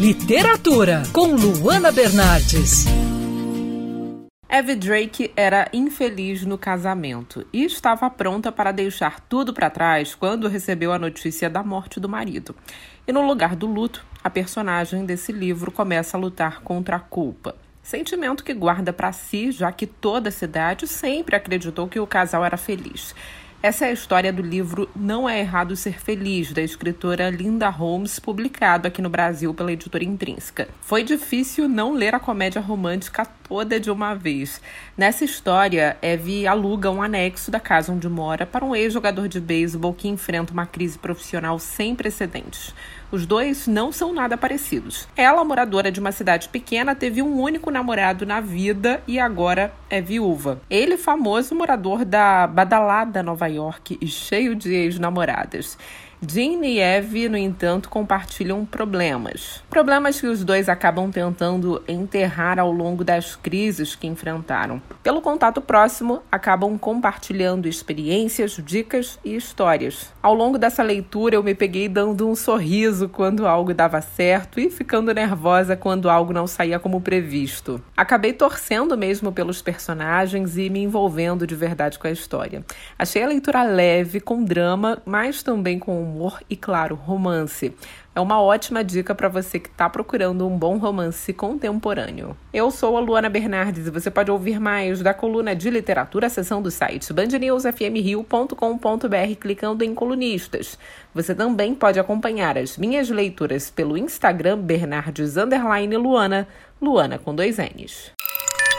Literatura com Luana Bernardes. Eve Drake era infeliz no casamento e estava pronta para deixar tudo para trás quando recebeu a notícia da morte do marido. E no lugar do luto, a personagem desse livro começa a lutar contra a culpa. Sentimento que guarda para si, já que toda a cidade sempre acreditou que o casal era feliz. Essa é a história do livro Não é Errado Ser Feliz, da escritora Linda Holmes, publicado aqui no Brasil pela editora Intrínseca. Foi difícil não ler a comédia romântica toda de uma vez. Nessa história, Eve aluga um anexo da casa onde mora para um ex-jogador de beisebol que enfrenta uma crise profissional sem precedentes. Os dois não são nada parecidos. Ela, moradora de uma cidade pequena, teve um único namorado na vida e agora é viúva. Ele, famoso morador da badalada Nova York e cheio de ex-namoradas. Jean e Eve, no entanto, compartilham problemas. Problemas que os dois acabam tentando enterrar ao longo das crises que enfrentaram. Pelo contato próximo, acabam compartilhando experiências, dicas e histórias. Ao longo dessa leitura, eu me peguei dando um sorriso quando algo dava certo e ficando nervosa quando algo não saía como previsto. Acabei torcendo mesmo pelos personagens e me envolvendo de verdade com a história. Achei a leitura leve, com drama, mas também com humor e, claro, romance. É uma ótima dica para você que está procurando um bom romance contemporâneo. Eu sou a Luana Bernardes e você pode ouvir mais da coluna de literatura, seção do site bandnewsfmrio.com.br clicando em colunistas. Você também pode acompanhar as minhas leituras pelo Instagram Bernardes Luana, Luana com dois N's.